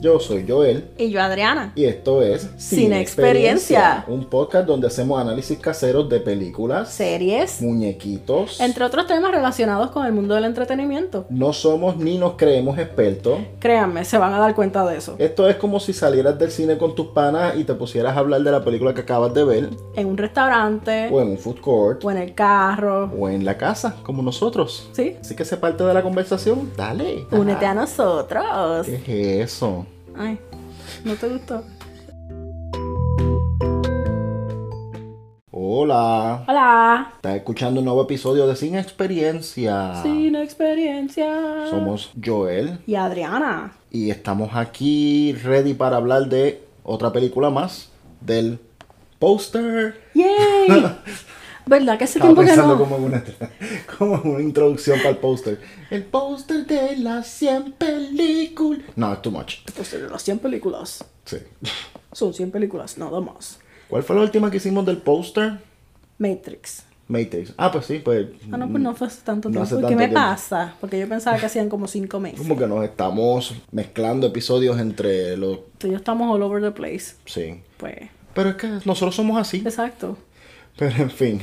Yo soy Joel Y yo, Adriana. y esto es Sin Experiencia. un podcast donde hacemos análisis caseros de películas, Series. muñequitos. Entre otros temas relacionados con el mundo del entretenimiento. No somos ni nos creemos expertos. Créanme, se van a dar cuenta de eso. Esto es como si salieras del cine con tus panas y te pusieras a hablar de la película que acabas de ver, En un restaurante, o en un food court, o en el carro. o en la casa, como nosotros. ¿Sí? Así que se parte de la conversación, dale. Únete a nosotros. ¿Qué es eso? Ay, ¿no te gustó? Hola. Hola. Estás escuchando un nuevo episodio de Sin Experiencia. Sin experiencia. Somos Joel Y Adriana. y estamos aquí ready para hablar de otra película más del póster. ¡Yay! ¿Verdad que hace Estaba tiempo que pensando no? como, una, como una introducción para el póster. El póster de las 100 películas. No, es too much. Pues de las 100 películas. Sí. Son 100 películas, nada más. ¿Cuál fue la última que hicimos del póster? Matrix. Matrix. Ah, pues sí, pues. Ah, no, pues no fue hace tanto No tiempo. hace ¿Qué tanto me tiempo. pasa? Porque yo pensaba que hacían como 5 meses. Como que nos estamos mezclando episodios entre los. Tú y yo estamos all over the place. Sí. Pues, Pero es que nosotros somos así. exacto. Pero en fin,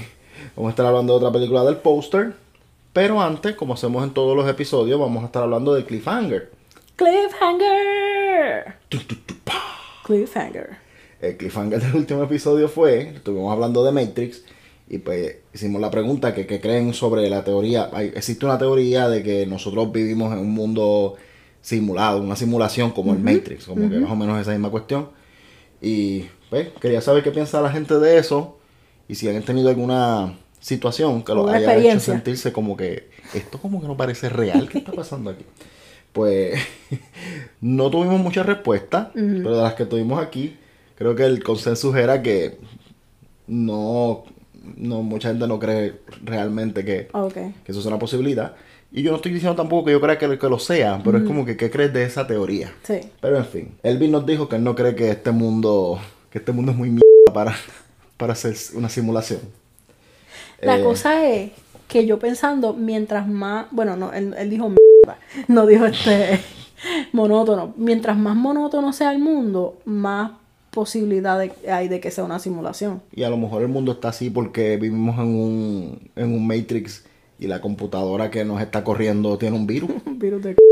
vamos a estar hablando de otra película del póster. Pero antes, como hacemos en todos los episodios, vamos a estar hablando de Cliffhanger. Cliffhanger. Tu, tu, tu, pa. Cliffhanger. El cliffhanger del último episodio fue, estuvimos hablando de Matrix y pues hicimos la pregunta que, que creen sobre la teoría. Hay- existe una teoría de que nosotros vivimos en un mundo simulado, una simulación como el Matrix, como que más o menos esa misma cuestión. Y pues quería saber qué piensa la gente de eso y si han tenido alguna situación que los haya hecho sentirse como que esto como que no parece real, ¿qué está pasando aquí? Pues no tuvimos muchas respuestas, pero de las que tuvimos aquí, creo que el consenso era que no, no mucha gente no cree realmente que, Ok. que eso es una posibilidad. Y yo no estoy diciendo tampoco que yo crea que, que lo sea, pero es como que ¿qué crees de esa teoría? Sí. Pero en fin, Elvin nos dijo que él no cree que este mundo, que este mundo es muy mierda para, para hacer una simulación. La Eh, cosa es que yo pensando, mientras más. Bueno, no, él, él dijo mierda. No dijo este. monótono. Mientras más monótono sea el mundo, más posibilidad hay de que sea una simulación. Y a lo mejor el mundo está así porque vivimos en un, en un Matrix y la computadora que nos está corriendo tiene un virus. Un virus de.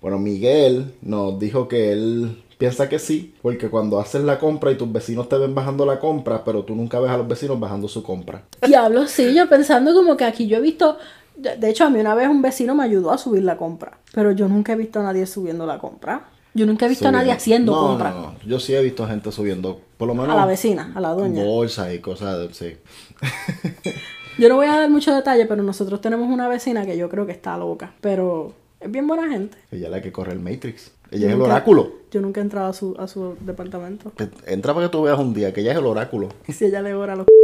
Bueno, Miguel nos dijo que él piensa que sí, porque cuando haces la compra y tus vecinos te ven bajando la compra, pero tú nunca ves a los vecinos bajando su compra. Diablo, sí, yo pensando como que aquí yo he visto. De hecho, a mí una vez un vecino me ayudó a subir la compra. Pero yo nunca he visto a nadie subiendo la compra. Yo nunca he visto a nadie haciendo No, compra. No, no, yo sí he visto gente subiendo, por lo menos A la vecina, a la doña. bolsas y cosas de, sí. Yo no voy a dar mucho detalle, pero nosotros tenemos una vecina que yo creo que está loca. Pero es bien buena gente. Ella es la que corre el Matrix. Ella es el oráculo. Yo nunca he entrado a su, a su departamento. Entra para que tú veas un día que ella es el oráculo. Y si ella le ora a los...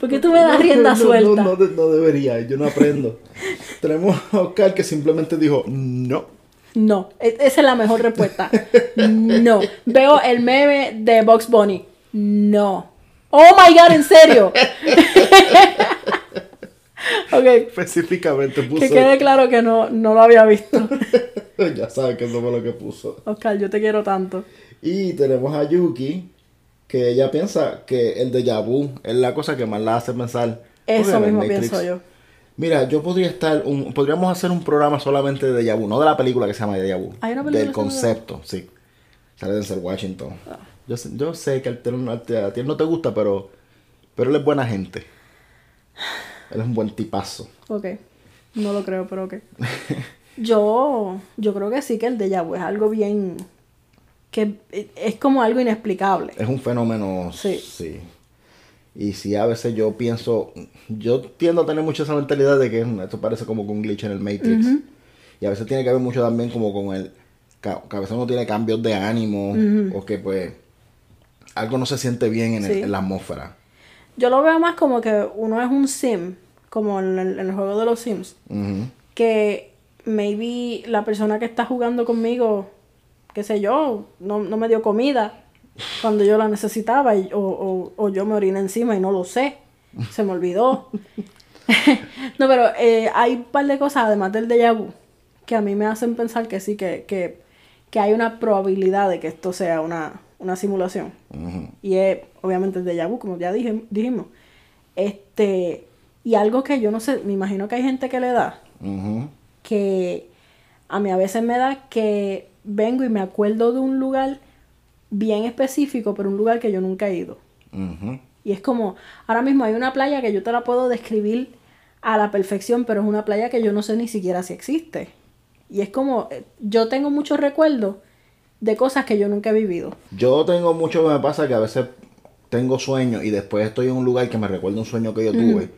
¿Por qué tú me das rienda No, suelta? No, no, no debería, yo no aprendo. Tenemos a Oscar que simplemente dijo no. No, e- esa es la mejor respuesta. No. Veo el meme de Box Bunny. No. Oh my god, en serio. Ok, Específicamente puso. que quede claro que no, no lo había visto. ya sabes que eso fue lo que puso. Oscar, yo te quiero tanto. Y tenemos a Yuki, que ella piensa que el déjà vu es la cosa que más la hace pensar. Eso "Oye, mismo Matrix". pienso yo. Mira, yo podría estar, un, podríamos hacer un programa solamente de déjà vu, no de la película que se llama déjà vu. ¿Hay una película Del concepto, sí. Sale Denzel Washington. Yo, sé- yo sé que a ti, no- a ti- a ti no te gusta, pero, pero él es buena gente. Él es un buen tipazo. Ok. No lo creo, pero ok. Yo, yo creo que sí que el déjà vu es algo bien... que es como algo inexplicable. Es un fenómeno. Sí. Y sí, a veces yo pienso. Yo tiendo a tener mucho esa mentalidad de que esto parece como un glitch en el Matrix. Y a veces tiene que ver mucho también como con el. Que a veces uno tiene cambios de ánimo. O que pues. Algo no se siente bien en, el- Sí. en la atmósfera. Yo lo veo más como que uno es un sim, como en el, en el juego de los sims, que maybe la persona que está jugando conmigo, qué sé yo, no, no me dio comida cuando yo la necesitaba y- o, o- o yo me oriné encima y no lo sé, se me olvidó. no, pero eh, hay un par de cosas, además del déjà vu, que a mí me hacen pensar que sí, que, que, que hay una probabilidad de que esto sea una, una simulación. Y es, obviamente, déjà vu, como ya dije, dijimos. Este, y algo que yo no sé, me imagino que hay gente que le da, que a mí a veces me da que vengo y me acuerdo de un lugar bien específico, pero un lugar que yo nunca he ido. Y es como, ahora mismo hay una playa que yo te la puedo describir a la perfección, pero es una playa que yo no sé ni siquiera si existe. Y es como, eh, yo tengo muchos recuerdos de cosas que yo nunca he vivido. Yo tengo mucho que me pasa que a veces tengo sueños y después estoy en un lugar que me recuerda un sueño que yo tuve.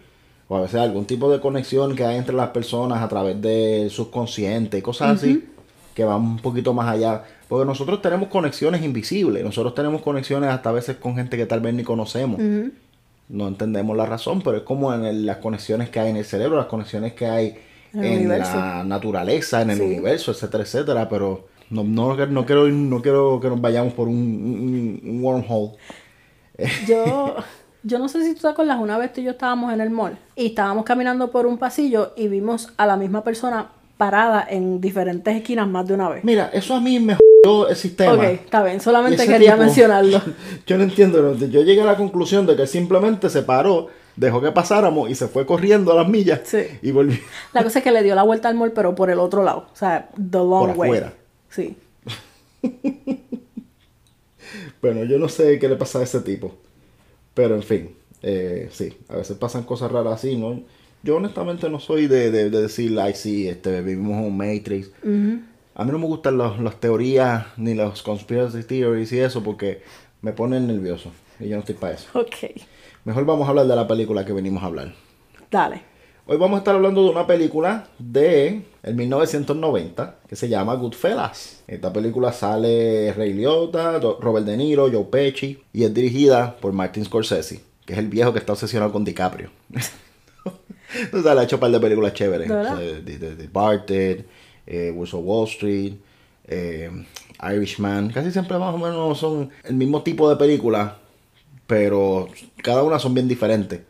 O a veces algún tipo de conexión que hay entre las personas a través del subconsciente y cosas así que van un poquito más allá. Porque nosotros tenemos conexiones invisibles. Nosotros tenemos conexiones hasta a veces con gente que tal vez ni conocemos. No entendemos la razón, pero es como en el- las conexiones que hay en el cerebro, las conexiones que hay En en, el universo. la naturaleza, en el Sí. universo, etcétera, etcétera. Pero no, no, no quiero, no quiero que nos vayamos por un, un- un wormhole. Yo, yo no sé si tú te acuerdas, una vez tú y yo estábamos en el mall y estábamos caminando por un pasillo y vimos a la misma persona parada en diferentes esquinas más de una vez. Mira, eso a mí me jodió el sistema. Ok, está bien, solamente quería tipo- mencionarlo. Yo no entiendo. Yo llegué a la conclusión de que simplemente se paró, dejó que pasáramos y se fue corriendo a las millas Sí. y volvió. La cosa es que le dio la vuelta al mall, pero por el otro lado. O sea, the long Por way. afuera. Sí. Bueno, yo no sé qué le pasa a ese tipo. Pero en fin, eh, sí, a veces pasan cosas raras así, ¿no? Yo honestamente no soy de, de, de decir, ay, sí, este, vivimos en un Matrix. A mí no me gustan los- las teorías ni los conspiracy theories y eso porque me ponen nervioso. Y yo no estoy para eso. Ok. Mejor vamos a hablar de la película que venimos a hablar. Dale. Hoy vamos a estar hablando de una película de el 1990 que se llama Goodfellas. Esta película sale Ray Liotta, Robert De Niro, Joe Pesci y es dirigida por Martin Scorsese, que es el viejo que está obsesionado con DiCaprio. Entonces le ha hecho un par de películas chéveres. O sea, de, de, eh, Wolves of Wall Street, eh, Irishman. Casi siempre más o menos son el mismo tipo de película, pero cada una son bien diferentes.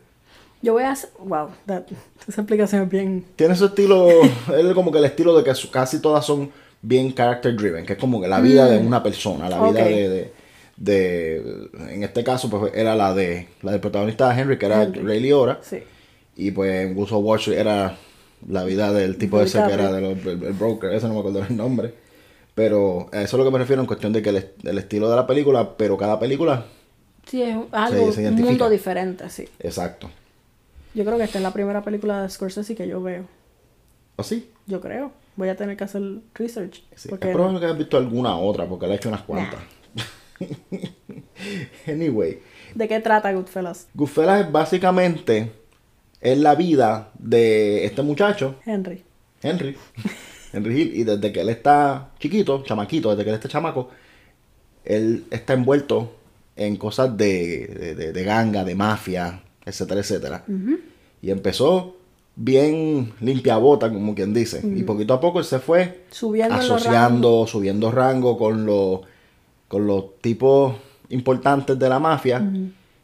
Yo voy a hacer. Wow, that- esa explicación es bien. Tiene su estilo, es como que el estilo de que su- casi todas son bien character driven, que es como que la vida de una persona, la vida de, de, de- en este caso pues era la de la del protagonista de Henry, que era Henry. Ray Sí. y pues en Wolves of Wall Street era la vida del tipo ese que era el, el broker, ese no me acuerdo el nombre, pero a eso es lo que me refiero en cuestión de que el, el estilo de la película, pero cada película, Sí, es algo, se un mundo diferente, sí. exacto, Yo creo que esta es la primera película de Scorsese que yo veo. así. Yo creo. Voy a tener que hacer research. Sí, porque es probable que hayas visto alguna otra, porque le he hecho unas cuantas. anyway, ¿De qué trata Goodfellas? Goodfellas es básicamente es la vida de este muchacho, Henry. Henry, Henry Hill, y desde que él está chiquito, chamaquito, desde que él está chamaco, él está envuelto en cosas de, de, de- de ganga, de mafia, etcétera, etcétera. Y empezó bien limpia bota, como quien dice. Y poquito a poco él se fue Subiendo asociando, subiendo rango con los, con los tipos importantes de la mafia.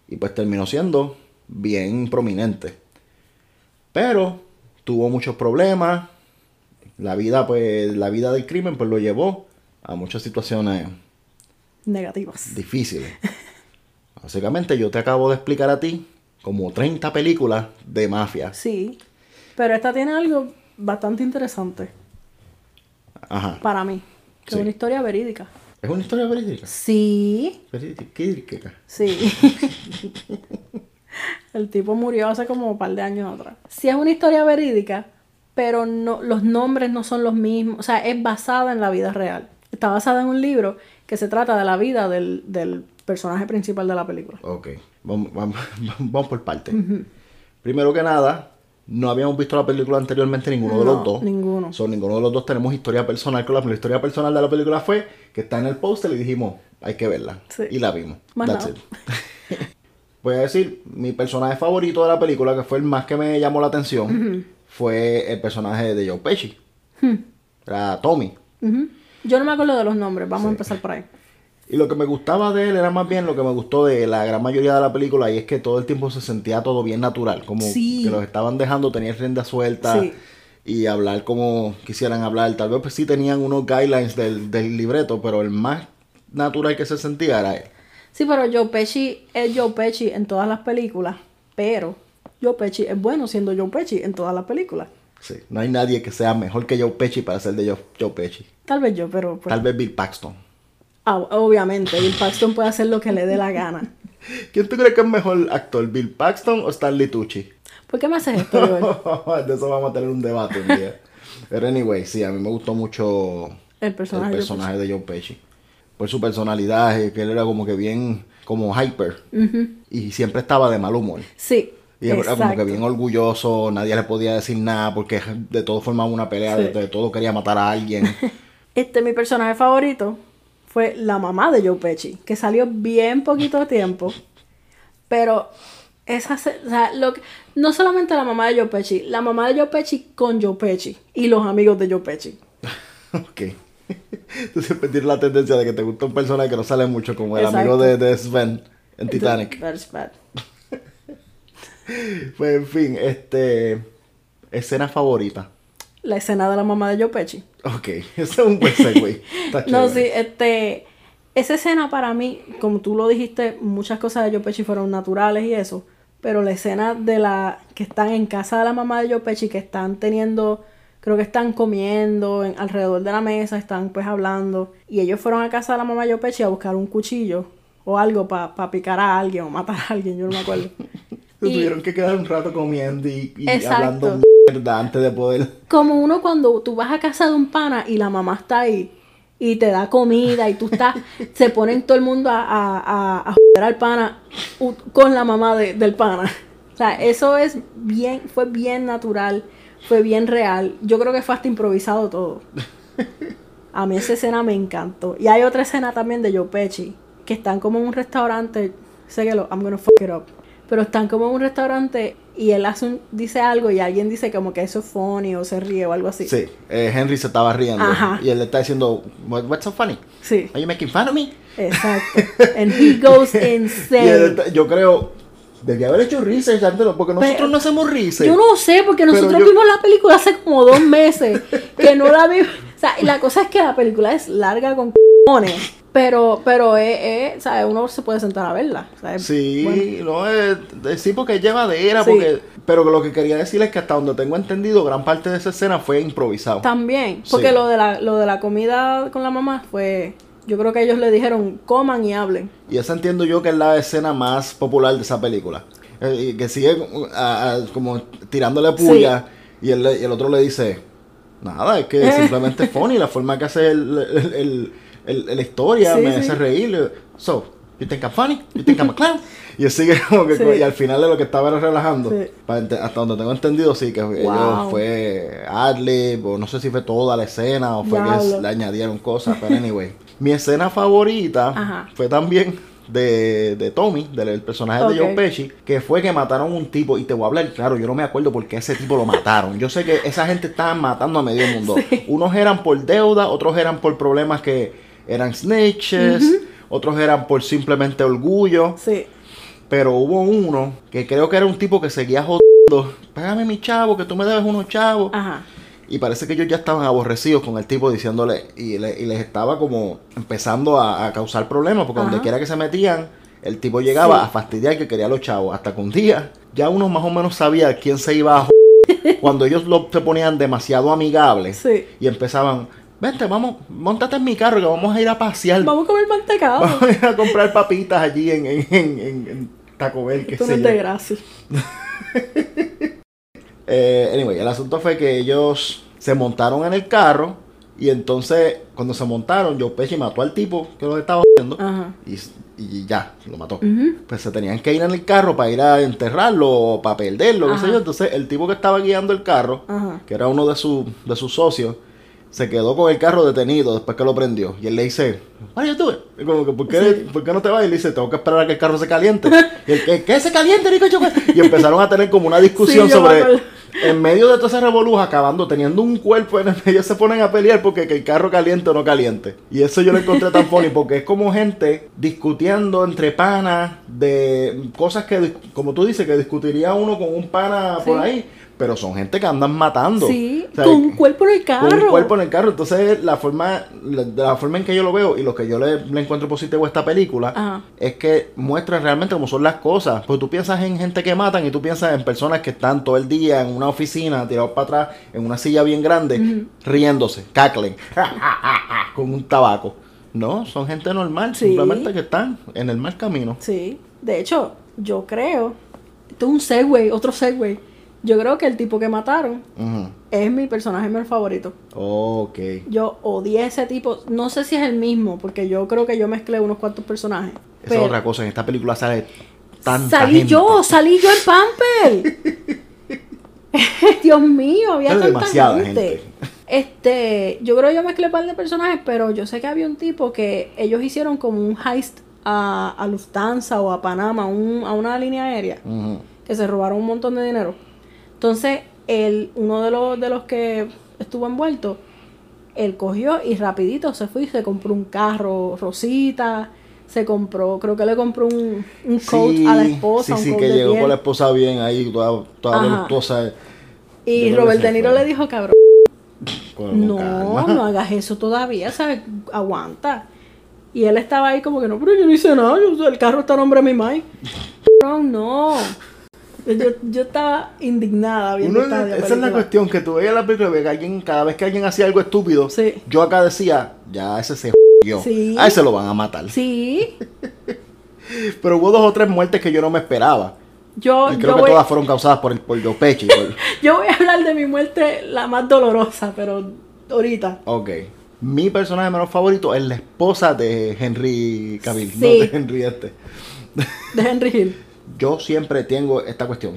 Y pues terminó siendo bien prominente. Pero tuvo muchos problemas. La vida, pues, la vida del crimen, pues lo llevó a muchas situaciones Negativas. difíciles. Básicamente, yo te acabo de explicar a ti como 30 películas de mafia. Sí. Pero esta tiene algo bastante interesante Ajá. para mí. Que Sí. es una historia verídica. Es una historia verídica. Sí. Verídica. Sí. El tipo murió hace como un par de años atrás. Sí es una historia verídica, pero no, los nombres no son los mismos. O sea, es basada en la vida real. Está basada en un libro que se trata de la vida del, del personaje principal de la película. Ok, vamos, vamos, vamos por partes. Primero que nada, no habíamos visto la película anteriormente ninguno de los dos. ninguno. So, ninguno de los dos tenemos historia personal con la, la historia personal de la película fue que está en el póster y dijimos, hay que verla. Sí. Y la vimos. Más That's it. Voy a decir, mi personaje favorito de la película, que fue el más que me llamó la atención, fue el personaje de Joe Pesci. Hmm. Era Tommy. Yo no me acuerdo de los nombres, vamos a empezar por ahí. Y lo que me gustaba de él era más bien lo que me gustó de la gran mayoría de la película y es que todo el tiempo se sentía todo bien natural, como Sí. que los estaban dejando tener rienda suelta Sí. y hablar como quisieran hablar. Tal vez pues sí tenían unos guidelines del, del libreto, pero el más natural que se sentía era él. Sí, pero Joe Pesci es Joe Pesci en todas las películas, pero Joe Pesci es bueno siendo Joe Pesci en todas las películas. Sí, no hay nadie que sea mejor que Joe Pesci para ser de Joe, Joe Pesci. Tal vez yo, pero pues, Tal vez Bill Paxton. Ah, obviamente Bill Paxton puede hacer lo que le dé la gana. ¿Quién tú crees que es mejor actor, Bill Paxton o Stanley Tucci? ¿Por qué me haces esto, de eso vamos a tener un debate un día. Pero anyway, sí, a mí me gustó mucho El personaje. el de Joe personaje de Joe Pesci. Por su personalidad, que él era como que bien, como hyper. Y siempre estaba de mal humor. Sí. Y era como que bien orgulloso, nadie le podía decir nada porque de todo formaba una pelea, Sí. de, de todo quería matar a alguien. Este, mi personaje favorito fue la mamá de Joe Pesci, que salió bien poquito tiempo, pero esa, o sea, lo que- no solamente la mamá de Joe Pesci, la mamá de Joe Pesci con Joe Pesci y los amigos de Joe Pesci. ok. Tú siempre tienes la tendencia de que te gusta un personaje que no sale mucho, como el Exacto. amigo de, de Sven en Titanic. Pues en fin, este. Escena favorita. La escena de la mamá de Joe Pesci. Ok, ese es un buen segue. No, sí, este, esa escena para mí, como tú lo dijiste, muchas cosas de Joe Pesci fueron naturales y eso, pero la escena de la que están en casa de la mamá de Joe Pesci, que están teniendo, creo que están comiendo en- alrededor de la mesa, están pues hablando, y ellos fueron a casa de la mamá de Joe Pesci a buscar un cuchillo o algo para picar a alguien o matar a alguien, yo no me acuerdo. Se y- tuvieron que quedar un rato comiendo y, hablando mierda antes de poder. como uno cuando tú vas a casa de un pana y la mamá está ahí y te da comida y tú estás, se ponen todo el mundo a, a, a, a joder al pana con la mamá de- del pana. O sea, eso es bien, fue bien natural, fue bien real. Yo creo que fue hasta improvisado todo. A mí esa escena me encantó. Y hay otra escena también de Joe Pesci, que están como en un restaurante, sé que lo, I'm gonna fuck it up, pero están como en un restaurante y él hace un- dice algo y alguien dice como que eso es funny o se ríe o algo así. Sí, eh, Henry se estaba riendo. Ajá. Y él le está diciendo, "What- What's so funny? Sí, Are you making fun of me? exacto. And he goes Y él insane. está- yo creo, debía haber hecho research antes, porque nosotros Pero- no hacemos research. Yo no sé, porque nosotros yo- vimos la película hace como dos meses, que no la vimos. O sea, y la cosa es que la película es larga con cojones, pero, pero es, es, o sea, uno se puede sentar a verla. o sea, es Sí, bueno. no, es, es- sí, porque es llevadera, Sí. porque, pero lo que quería decir es que hasta donde tengo entendido, gran parte de esa escena fue improvisado. También, porque Sí. lo, de la, lo de la comida con la mamá fue, yo creo que ellos le dijeron, coman y hablen. Y esa entiendo yo que es la escena más popular de esa película. Eh, que sigue a- a- como tirándole puya y, el, y el otro le dice, nada, es que simplemente es funny, la forma que hace el, el- el- el- la historia Sí, me sí. hace reír. So, you think I'm funny? You think I'm a clown? Y sigue como que, Sí. y al final de lo que estaba era relajando. Hasta donde tengo entendido, sí, que ellos fue adlib, o no sé si fue toda la escena, o fue que le añadieron cosas, pero anyway. Mi escena favorita Ajá. fue también de, de Tommy, del personaje de. Joe Pesci, que fue que mataron un tipo, y te voy a hablar, claro, yo no me acuerdo por qué ese tipo lo mataron. Yo sé que esa gente estaba matando a medio mundo. Unos eran por deuda, otros eran por problemas que eran snitches, otros eran por simplemente orgullo. Sí, Pero hubo uno que creo que era un tipo que seguía jodiendo. Págame mi chavo, que tú me debes unos chavos. ajá. Y parece que ellos ya estaban aborrecidos con el tipo diciéndole. Y, le- y les estaba como empezando a, a causar problemas. Porque donde quiera que se metían, el tipo llegaba Sí. a fastidiar que quería a los chavos. Hasta que un día ya uno más o menos sabía quién se iba a joder. Cuando ellos lo, se ponían demasiado amigables. Sí. Y empezaban. Vente, vamos, montate en mi carro que vamos a ir a pasear. Vamos a comer mantecado. Vamos a ir a comprar papitas allí en, en, en, en- en Taco Bell, qué Esto no es de gracia. Eh, anyway, el asunto fue que ellos se montaron en el carro y entonces cuando se montaron, Joe Pesci mató al tipo que los estaba haciendo y, y ya, lo mató. Pues se tenían que ir en el carro para ir a enterrarlo o para perderlo, qué sé yo. Entonces el tipo que estaba guiando el carro, Ajá. que era uno de, sus de sus socios, se quedó con el carro detenido después que lo prendió. Y él le dice, are you doing? Y como que, ¿por qué, Sí. ¿por qué no te vas? Y él dice, tengo que esperar a que el carro se caliente. y el que, ¿qué se caliente, Rico? Y empezaron a tener como una discusión Sí, yo sobre en medio de toda esa revoluja, acabando teniendo un cuerpo en el medio, se ponen a pelear porque que el carro caliente o no caliente. Y eso yo lo encontré tan funny porque es como gente discutiendo entre panas de cosas que, como tú dices, que discutiría uno con un pana por Sí. ahí. Pero son gente que andan matando. Sí, O sea, con un cuerpo en el carro. con un cuerpo en el carro. Entonces, la forma, la, forma en que yo lo veo y lo que yo le, le encuentro positivo a esta película Ajá. es que muestra realmente cómo son las cosas. Pues tú piensas en gente que matan y tú piensas en personas que están todo el día en una oficina, tirados para atrás, en una silla bien grande, riéndose, caclen, con un tabaco. No, son gente normal, Sí. simplemente que están en el mal camino. Sí, de hecho, yo creo, esto es un segue, otro segue. Yo creo que el tipo que mataron es mi personaje menos favorito. Ok. Yo odié a ese tipo, no sé si es el mismo, porque yo creo que yo mezclé unos cuantos personajes. Esa es otra cosa. En esta película sale tanta salí gente. yo, salí yo el pamper. Dios mío, había tanta demasiada gente. gente. Este, yo creo que yo mezclé un par de personajes, pero yo sé que había un tipo que ellos hicieron como un heist a, a Lufthansa o a Panamá, un- a una línea aérea. Que se robaron un montón de dinero. Entonces, el, uno de los, de los que estuvo envuelto, él cogió y rapidito se fue y se compró un carro rosita, se compró, creo que le compró un, un coat Sí, a la esposa, Sí, un sí, coat que de llegó piel. con la esposa bien ahí, toda, toda voluptuosa. Y Robert De Niro le dijo, cabrón, no, calma. no hagas eso todavía, ¿sabes? Aguanta. Y él estaba ahí como que no, pero yo no hice nada, yo- el carro está a nombre de mi Mike. No, no. Yo, yo estaba indignada viendo Uno- esta esa es la cuestión, que tú veías la película que alguien, cada vez que alguien hacía algo estúpido, Sí. yo acá decía, ya ese se yo. Sí. A ese lo van a matar. Sí, Pero hubo dos o tres muertes que yo no me esperaba. yo, Y creo yo, que voy, todas fueron causadas por el por Pesci. por- yo voy a hablar de mi muerte la más dolorosa, pero ahorita. ok. Mi personaje menos favorito es la esposa de Henry Cavill, no Sí. de Henry este. De Henry Hill. Yo siempre tengo esta cuestión.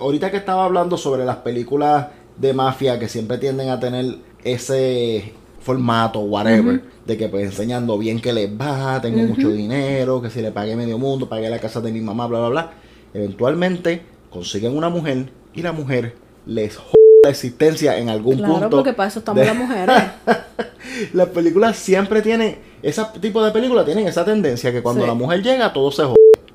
Ahorita que estaba hablando sobre las películas de mafia que siempre tienden a tener ese formato, whatever, de que pues enseñan lo bien que les va, tengo mucho dinero, que si le pagué medio mundo, pagué la casa de mi mamá, bla, bla, bla. Eventualmente consiguen una mujer y la mujer les jode la existencia en algún Claro, punto. porque para eso estamos de- las mujeres. Las películas siempre tienen, ese tipo de películas tienen esa tendencia que cuando Sí. la mujer llega todo se jode.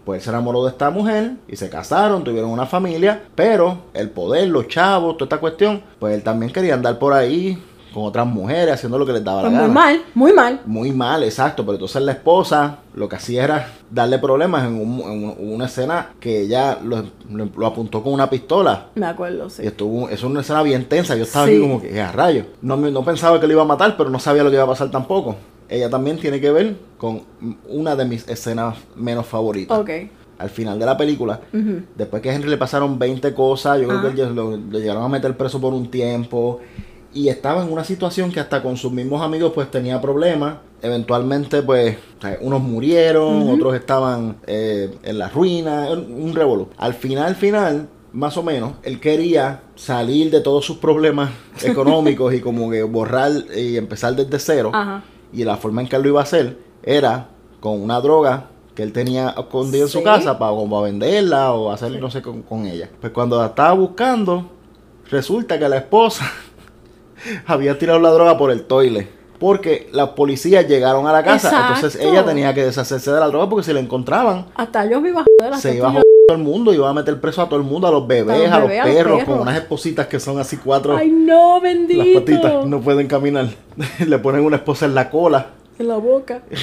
Pues él se enamoró de esta mujer y se casaron, tuvieron una familia, pero el poder, los chavos, toda esta cuestión, pues él también quería andar por ahí con otras mujeres haciendo lo que les daba Pues la muy gana. mal, muy mal. Muy mal, exacto, pero entonces la esposa lo que hacía era darle problemas en, un- en un- una escena que ella lo, lo- lo apuntó con una pistola. Me acuerdo, Y sí. estuvo, es una escena bien tensa. Yo estaba Sí. aquí como que, "Eh, a rayo. No, no pensaba que lo iba a matar, pero no sabía lo que iba a pasar tampoco. Ella también tiene que ver con una de mis escenas menos favoritas. Ok. Al final de la película, después que a Henry le pasaron 20 cosas, yo creo Ah. que lo, lo llegaron a meter preso por un tiempo. Y estaba en una situación que hasta con sus mismos amigos pues tenía problemas. Eventualmente pues unos murieron, otros estaban eh, en la ruina, un un revolú. Al final, final, más o menos, él quería salir de todos sus problemas económicos y como que borrar y empezar desde cero. Ajá. Y la forma en que él lo iba a hacer era con una droga que él tenía escondida en su casa para, para venderla o hacer no sé con, con ella. Pues cuando la estaba buscando, resulta que la esposa había tirado la droga por el toile. Porque las policías llegaron a la casa, entonces ella tenía que deshacerse de la droga porque si la encontraban, Hasta yo me iba a joder. hasta se iba a joder todo el mundo, iba a meter preso a todo el mundo, a los bebés, A los perros, con unas espositas que son así cuatro. Ay, no, las bendito. patitas, no pueden caminar. Le ponen una esposa en la cola. En la boca.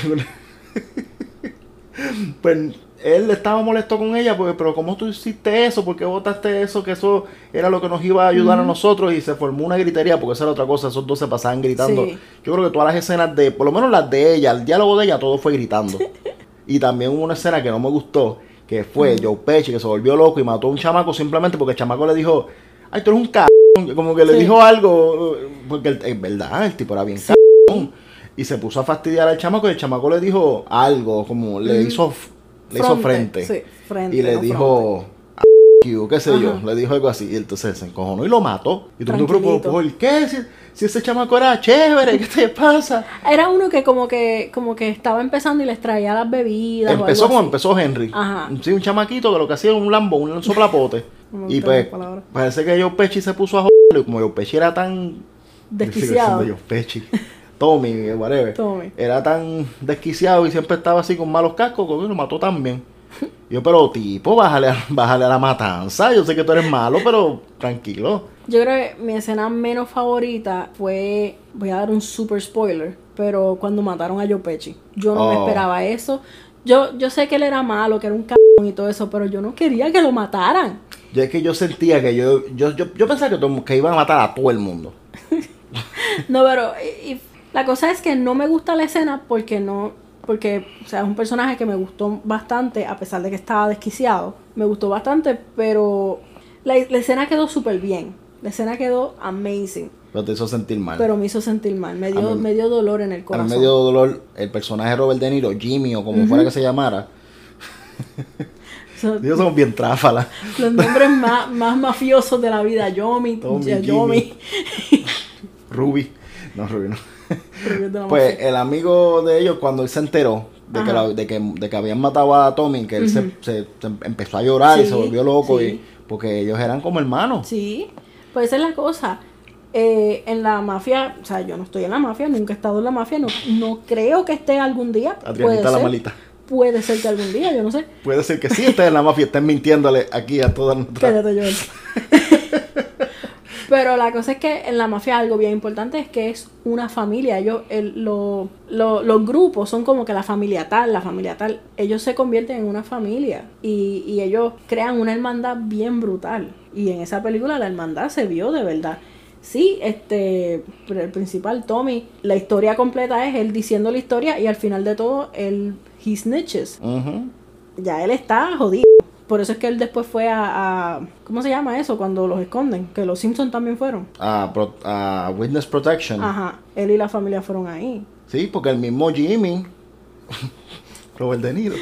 pues él estaba molesto con ella, porque, pero ¿cómo tú hiciste eso? ¿Por qué votaste eso? Que eso era lo que nos iba a ayudar a nosotros y se formó una gritería, porque esa era otra cosa, esos dos se pasaban gritando. Sí. Yo creo que todas las escenas de, por lo menos las de ella, el diálogo de ella, todo fue gritando. y también hubo una escena que no me gustó, que fue Joe Pesci, que se volvió loco y mató a un chamaco simplemente porque el chamaco le dijo, ay, tú eres un cabrón, como que le Sí. dijo algo, porque el- es verdad, el tipo era bien Sí. cabrón. Y se puso a fastidiar al chamaco y el chamaco le dijo algo, como le hizo le hizo frente. Sí, frente. y le no dijo, you, qué sé yo. Le dijo algo así. Y entonces se encojonó y lo mató. Y tú, pero Tranquilito. ¿por qué? Si, ese chamaco era chévere, ¿qué te pasa? Era uno que como que como que estaba empezando y les traía las bebidas. o Empezó algo como así. empezó Henry. Ajá. Sí, un chamaquito que lo que hacía era un lambo, un soplapote. Y pues, parece que Joe Pesci se puso a joder. Y como Joe Pesci era tan. Desquiciado. Joe Pesci. Tommy, whatever. Tommy. Era tan desquiciado y siempre estaba así con malos cascos que lo mató también. Yo, pero tipo, bájale a, bájale a la matanza. Yo sé que tú eres malo, pero tranquilo. Yo creo que mi escena menos favorita fue, voy a dar un super spoiler, pero cuando mataron a Joe Pesci. Yo no me Oh. esperaba eso. Yo, yo sé que él era malo, que era un cabrón y todo eso, pero yo no quería que lo mataran. Yo es que yo sentía que yo, yo, yo, yo pensaba que, todo- que iban a matar a todo el mundo. No, pero y- y la cosa es que no me gusta la escena porque no, porque, o sea, es un personaje que me gustó bastante, a pesar de que estaba desquiciado. Me gustó bastante, pero la, la escena quedó súper bien. La escena quedó amazing, Pero te hizo sentir mal. pero me hizo sentir mal. Me dio, mí- me dio dolor en el a mí corazón. me dio dolor el personaje de Robert De Niro, Jimmy o como fuera que se llamara. So- Ellos son bien tráfalas. los nombres más, más mafiosos de la vida, Yomi, Tommy. Yomi. Ruby. No, Ruby no. Pues el amigo de ellos, cuando él se enteró de que, la- de que, de que habían matado a Tommy, que él se, se- se empezó a llorar y se volvió loco, sí. y, porque ellos eran como hermanos. Sí, pues esa es la cosa. Eh, en la mafia, o sea, yo no estoy en la mafia, nunca he estado en la mafia, no, no creo que esté algún día. Puede Adrianita la ser, malita. puede ser que algún día, yo no sé. Puede ser que sí estés en la mafia, estén mintiéndole aquí a todas nuestras. Cállate, Joel. Pero la cosa es que en la mafia algo bien importante es que es una familia. Ellos, el- lo- lo- los grupos son como que la familia tal, la familia tal. Ellos se convierten en una familia y, y ellos crean una hermandad bien brutal. Y en esa película la hermandad se vio de verdad. Sí, este, pero el principal, Tommy, la historia completa es él diciendo la historia y al final de todo, él, he snitches ya él está jodido. Por eso es que él después fue a, a- ¿cómo se llama eso? Cuando los esconden, que los Simpsons también fueron. a, pro- a Witness Protection. Ajá, él y la familia fueron ahí. Sí, porque el mismo Jimmy, Robert De Niro,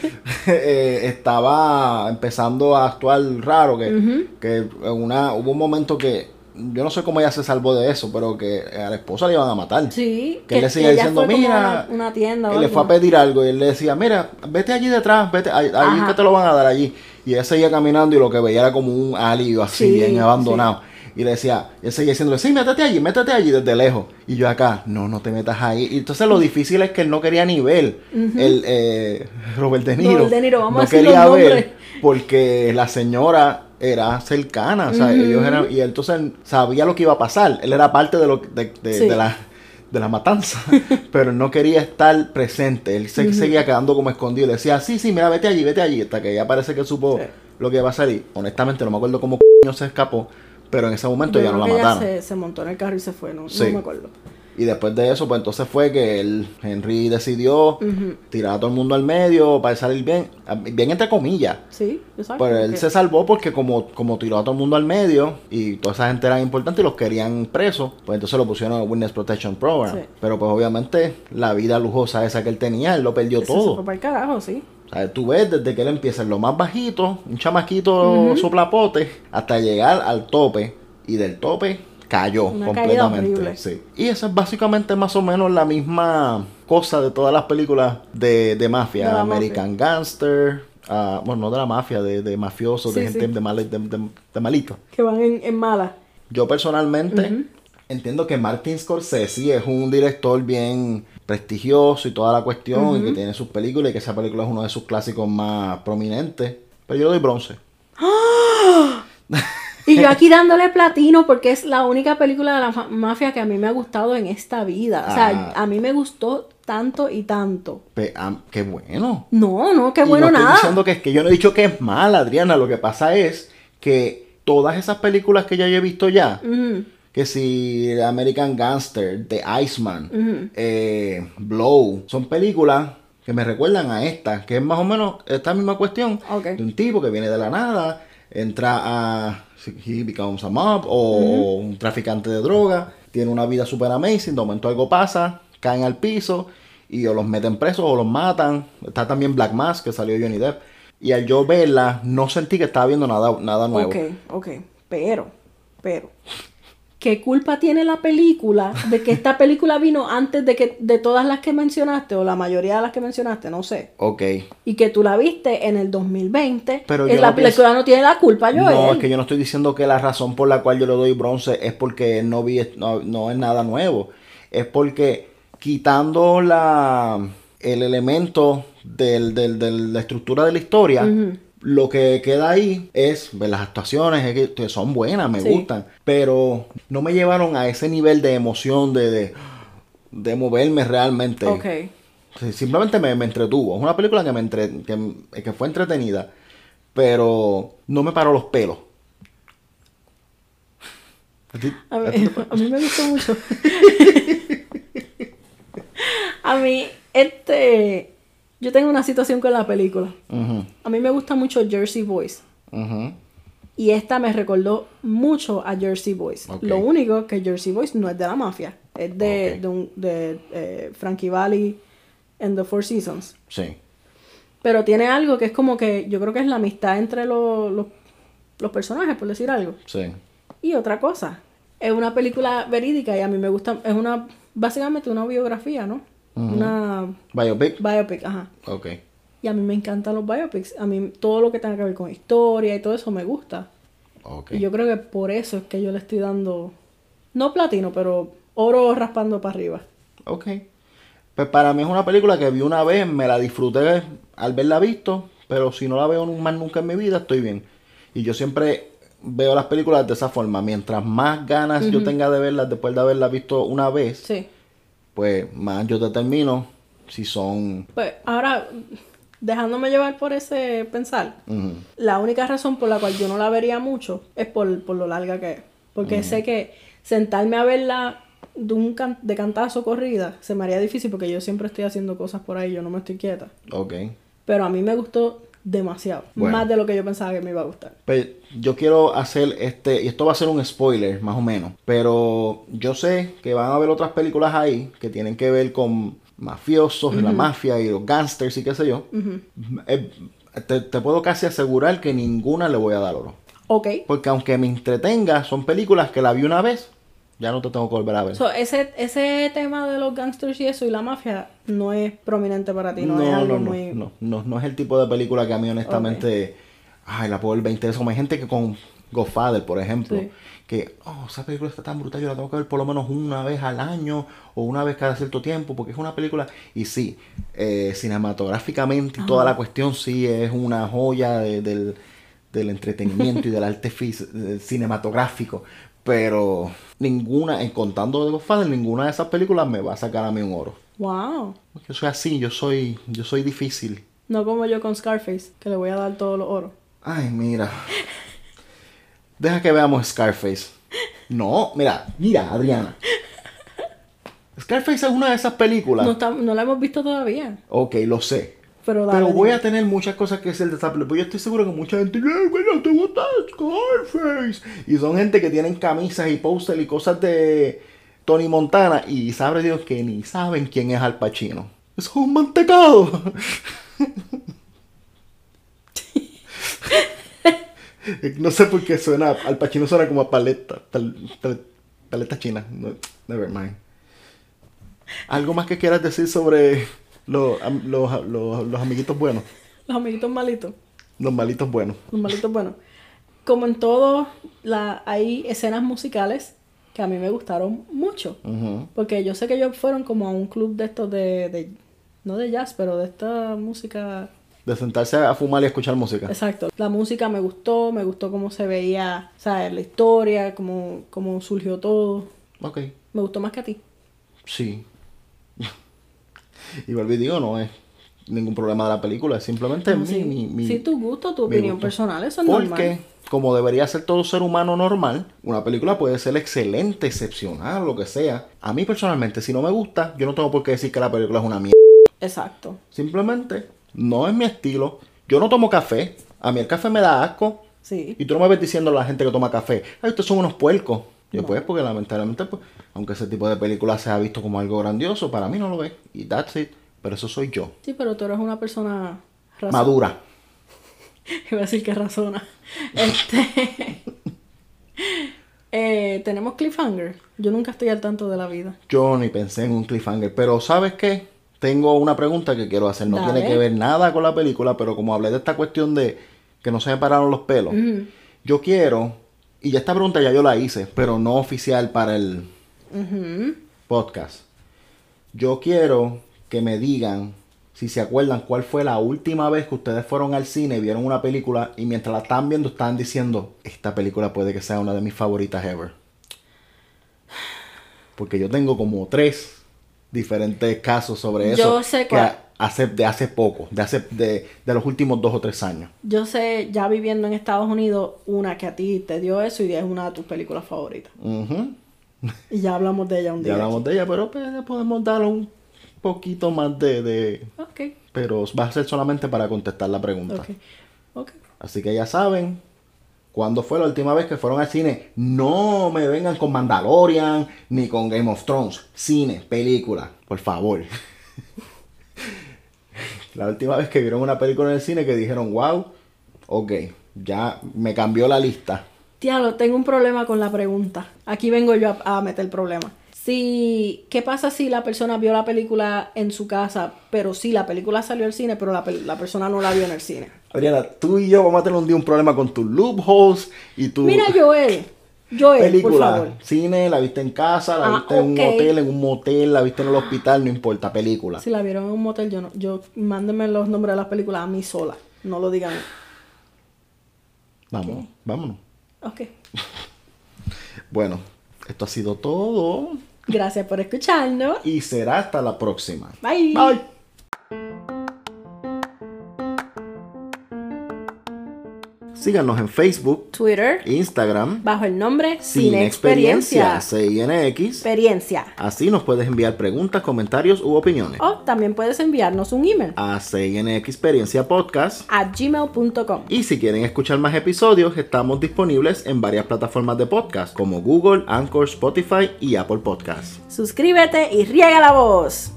eh, estaba empezando a actuar raro, que, que una, hubo un momento que, yo no sé cómo ella se salvó de eso, pero que a la esposa le iban a matar. Sí, Que él le seguía ella diciendo, "Mira", una, una tienda Él le fue a pedir algo y él le decía, mira, vete allí detrás, vete, ahí, es que te lo van a dar allí. Y él seguía caminando y lo que veía era como un alivio así, Sí, bien abandonado. Y le decía, él seguía diciéndole, sí, métete allí, métete allí desde lejos. Y yo acá, no, no te metas ahí. Y entonces lo difícil es que él no quería ni ver el eh, Robert De Niro. Robert De Niro, vamos no a quería ver porque la señora era cercana, o sea, ellos eran, y entonces sabía lo que iba a pasar. Él era parte de, lo, de, de- Sí. de la de la matanza, pero él no quería estar presente, él se seguía quedando como escondido, le decía, sí, sí, mira, vete allí, vete allí, hasta que ya parece que supo Sí. lo que iba a salir. Honestamente no me acuerdo cómo coño se escapó, pero en ese momento Yo ya no la mataron. se, se montó en el carro y se fue, no, Sí. no me acuerdo. Y después de eso, pues entonces fue que el Henry decidió tirar a todo el mundo al medio para salir bien, bien entre comillas. Sí, exacto. Pero él porque- se salvó porque como, como tiró a todo el mundo al medio y toda esa gente era importante y los querían presos, pues entonces lo pusieron en Witness Protection Program. Sí. Pero pues obviamente la vida lujosa esa que él tenía, él lo perdió Eso se todo. fue para el carajo, sí. O sea, tú ves desde que él empieza en lo más bajito, un chamaquito soplapote, hasta llegar al tope y del tope cayó Una completamente. Sí. Y eso es básicamente más o menos la misma cosa de todas las películas de, de mafia. De American Gangster, ah, bueno, no de la mafia, de, de mafiosos, de gente sí. de, mal- de, malito. Que van en, en mala. Yo personalmente entiendo que Martin Scorsese es un director bien prestigioso y toda la cuestión y que tiene sus películas y que esa película es uno de sus clásicos más prominentes. Pero yo le doy bronce. Y yo aquí dándole platino porque es la única película de la mafia que a mí me ha gustado en esta vida. O sea, Ah. a mí me gustó tanto y tanto. Pe- ah, qué bueno. No, no, qué Y bueno no estoy nada. diciendo que, que yo no he dicho que es mala, Adriana. Lo que pasa es que todas esas películas que ya yo he visto ya, que si American Gangster, The Iceman, eh, Blow, son películas que me recuerdan a esta, que es más o menos esta misma cuestión de un tipo que viene de la nada, entra a he becomes a mob o, un traficante de droga, tiene una vida super amazing, de momento algo pasa, caen al piso y o los meten presos o los matan. Está también Black Mask que salió Johnny Depp. Y al yo verla, no sentí que estaba viendo nada, nada nuevo. Ok, ok. Pero, pero. ¿Qué culpa tiene la película de que esta película vino antes de que de todas las que mencionaste o la mayoría de las que mencionaste, no sé? Ok. Y que tú la viste en el 2020. Pero yo la no pienso- película no tiene la culpa, Joel. No, es que yo no estoy diciendo que la razón por la cual yo le doy bronce es porque no vi no, no es nada nuevo. Es porque quitando la el elemento del, del- de la estructura de la historia, lo que queda ahí es ver las actuaciones, es que- son buenas, me Sí. gustan. Pero no me llevaron a ese nivel de emoción, de, de, de moverme realmente. Ok. Sí, Simplemente me, me entretuvo. Es una película que me entre- que, que fue entretenida, pero no me paró los pelos. ¿A ti- mí, te a mí me gustó mucho. a mí, este. Yo tengo una situación con la película. A mí me gusta mucho Jersey Boys. Y esta me recordó mucho a Jersey Boys. Lo único que Jersey Boys no es de la mafia. Es de, Ok. de, un- de, eh, Frankie Valley and the Four Seasons. Sí. Pero tiene algo que es como que yo creo que es la amistad entre los personajes, por decir algo. Sí. Y otra cosa, es una película verídica y a mí me gusta, es una, básicamente una biografía, ¿no? Una Biopic. biopic, ajá. Ok. Y a mí me encantan los biopics, a mí todo lo que tenga que ver con historia y todo eso me gusta. Ok. Y yo creo que por eso es que yo le estoy dando, no platino, pero oro raspando para arriba. Ok. Pues para mí es una película que vi una vez, me la disfruté al verla visto, pero si no la veo más nunca en mi vida, estoy bien. Y yo siempre veo las películas de esa forma. Mientras más ganas yo tenga de verlas después de haberlas visto una vez, Sí. Pues más yo determino si son... Pues ahora, dejándome llevar por ese pensar, La única razón por la cual yo no la vería mucho es por, por lo larga que es. Porque sé que sentarme a verla de, un can- de cantazo corrida se me haría difícil porque yo siempre estoy haciendo cosas por ahí, yo no me estoy quieta. Ok. Pero a mí me gustó demasiado. Bueno. Más de lo que yo pensaba que me iba a gustar. Pues yo quiero hacer este, y esto va a ser un spoiler más o menos, pero yo sé que van a haber otras películas ahí que tienen que ver con mafiosos y la mafia y los gangsters y qué sé yo. Eh, te, te puedo casi asegurar que ninguna le voy a dar oro. Ok. Porque aunque me entretenga, son películas que la vi una vez, ya no te tengo que volver a ver. So, ese, ese tema de los gangsters y eso y la mafia no es prominente para ti, no, es algo no, muy... no, no, no es el tipo de película que a mí honestamente, ay, la puedo ver 20 veces. Como hay gente que con Godfather, por ejemplo, Sí. que, oh, esa película está tan brutal, yo la tengo que ver por lo menos una vez al año o una vez cada cierto tiempo, porque es una película, y sí, eh, cinematográficamente y toda la cuestión, sí, es una joya de- del, del entretenimiento y del arte cinematográfico, pero ninguna, en contando de Godfather, ninguna de esas películas me va a sacar a mí un oro. Wow. Yo soy así, yo soy, yo soy difícil. No como yo con Scarface, que le voy a dar todos los oros. Ay, mira. Deja que veamos Scarface. No, mira, mira, Adriana. Scarface es una de esas películas. No, está- no la hemos visto todavía. Ok, lo sé. Pero, dale, Pero voy a tener muchas cosas que decir de esta película. Pues yo estoy seguro que mucha gente, "Ay, bueno, te gusta Scarface. Y son gente que tienen camisas y póster y cosas de Tony Montana. Y sabe Dios que ni saben quién es Al Pacino. Eso es un mantecado. no sé por qué suena. Al Pacino suena como a paleta. pal- pal- paleta china. No, never mind. ¿Algo más que quieras decir sobre los, los, los, los amiguitos buenos? Los amiguitos malitos. Los malitos buenos. Los malitos buenos. Como en todo, la, hay escenas musicales que a mí me gustaron mucho. Porque yo sé que ellos fueron como a un club de estos de, de- no de jazz, pero de esta música. De sentarse a fumar y escuchar música. Exacto. La música me gustó, me gustó cómo se veía, ¿sabes? La historia, cómo, cómo surgió todo. Ok. Me gustó más que a ti. Sí. Y volví digo, no es ningún problema de la película. Es simplemente No, mi, sí. mi, mi- Sí, tu gusto, tu opinión gusto. personal, eso es Porque, normal. como debería ser todo ser humano normal, una película puede ser excelente, excepcional, lo que sea. A mí personalmente, si no me gusta, yo no tengo por qué decir que la película es una mierda. Exacto. Simplemente, no es mi estilo. Yo no tomo café. A mí el café me da asco. Sí. Y tú no me ves diciendo a la gente que toma café, ay, ustedes son unos puercos. Yo No. pues, porque lamentablemente, pues, aunque ese tipo de película se ha visto como algo grandioso, para mí no lo es. Y that's it. Pero eso soy yo. Sí, pero tú eres una persona razo- Madura. Iba a decir que razona. Este. eh, Tenemos cliffhanger. Yo nunca estoy al tanto de la vida. Yo ni pensé en un cliffhanger, pero ¿sabes qué? Tengo una pregunta que quiero hacer. No Dale. tiene que ver nada con la película, pero como hablé de esta cuestión de que no se me pararon los pelos, yo quiero, y ya esta pregunta ya yo la hice, pero no oficial para el podcast. Yo quiero que me digan si se acuerdan cuál fue la última vez que ustedes fueron al cine y vieron una película y mientras la estaban viendo estaban diciendo, esta película puede que sea una de mis favoritas ever. Porque yo tengo como tres diferentes casos sobre eso. Yo sé que cuál. Hace, de hace poco, de hace de, de los últimos dos o tres años. Yo sé, ya viviendo en Estados Unidos, una que a ti te dio eso y es una de tus películas favoritas. Y ya hablamos de ella un día. Ya hablamos de ella, pero pues, podemos dar un poquito más de, de... Ok, Pero va a ser solamente para contestar la pregunta. ok, ok. Así que ya saben, ¿cuándo fue la última vez que fueron al cine? No me vengan con Mandalorian ni con Game of Thrones. Cine, película, por favor. la última vez que vieron una película en el cine que dijeron, wow, ok, ya me cambió la lista. Diablo, tengo un problema con la pregunta. Aquí vengo yo a, a meter el problema. Si, ¿qué pasa si la persona vio la película en su casa, pero sí, la película salió al cine, pero la, la persona no la vio en el cine? Adriana, tú y yo vamos a tener un día un problema con tus loopholes y tu Mira, Joel, Joel, por película. favor. Cine, la viste en casa, la Ah, viste en un hotel, en un motel, la viste en el hospital, no importa, película. Si la vieron en un motel, yo no, yo mándenme los nombres de las películas a mí sola. No lo digan. Vámonos, vámonos. Ok. Bueno, esto ha sido todo Gracias por escucharnos. y será hasta la próxima. Bye. Bye. Síganos en Facebook, Twitter, Instagram, bajo el nombre Sin Experiencia. CINX. Experiencia. Así nos puedes enviar preguntas, comentarios u opiniones O también puedes enviarnos un email a CINX Experiencia Podcast. a gmail.com. Y si quieren escuchar más episodios, estamos disponibles en varias plataformas de podcast como Google, Anchor, Spotify y Apple Podcasts. Suscríbete y riega la voz.